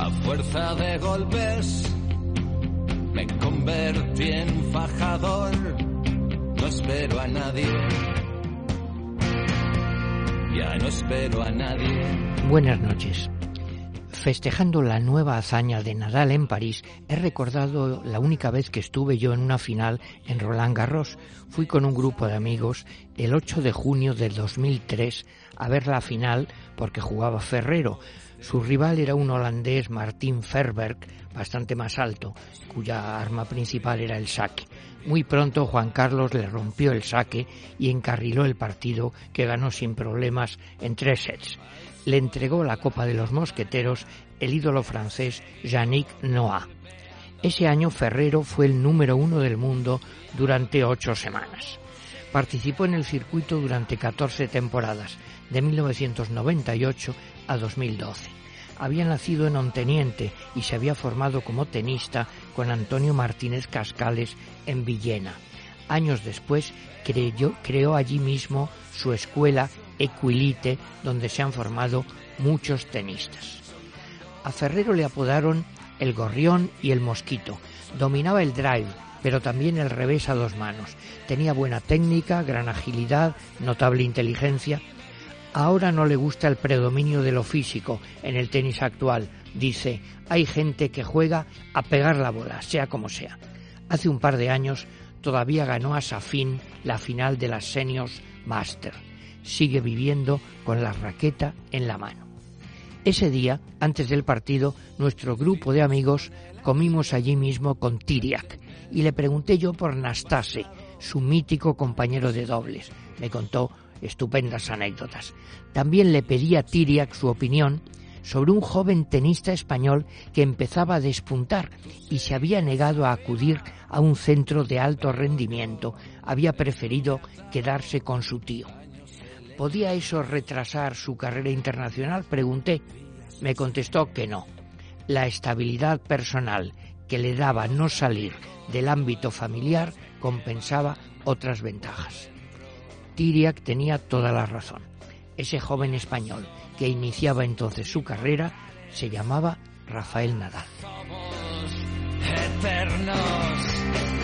A fuerza de golpes me convertí en fajador. No espero a nadie. Ya no espero a nadie. Buenas noches. Festejando la nueva hazaña de Nadal en París, he recordado la única vez que estuve yo en una final en Roland Garros. Fui con un grupo de amigos el 8 de junio de 2003 a ver la final porque jugaba Ferrero. Su rival era un holandés, Martin Ferberg, bastante más alto, cuya arma principal era el saque. Muy pronto Juan Carlos le rompió el saque y encarriló el partido que ganó sin problemas en tres sets le entregó la Copa de los Mosqueteros el ídolo francés Yannick Noah. Ese año Ferrero fue el número uno del mundo durante ocho semanas. Participó en el circuito durante 14 temporadas, de 1998 a 2012. Había nacido en Onteniente y se había formado como tenista con Antonio Martínez Cascales en Villena. Años después creó allí mismo su escuela Equilite, donde se han formado muchos tenistas. A Ferrero le apodaron el gorrión y el mosquito. Dominaba el drive, pero también el revés a dos manos. Tenía buena técnica, gran agilidad, notable inteligencia. Ahora no le gusta el predominio de lo físico en el tenis actual. Dice, hay gente que juega a pegar la bola, sea como sea. Hace un par de años todavía ganó a Safin la final de las Seniors Master sigue viviendo con la raqueta en la mano. Ese día, antes del partido, nuestro grupo de amigos comimos allí mismo con Tiriak y le pregunté yo por Nastase, su mítico compañero de dobles. Me contó estupendas anécdotas. También le pedí a Tiriak su opinión sobre un joven tenista español que empezaba a despuntar y se había negado a acudir a un centro de alto rendimiento, había preferido quedarse con su tío. ¿Podía eso retrasar su carrera internacional? Pregunté. Me contestó que no. La estabilidad personal que le daba no salir del ámbito familiar compensaba otras ventajas. Tiriac tenía toda la razón. Ese joven español que iniciaba entonces su carrera se llamaba Rafael Nadal. eternos.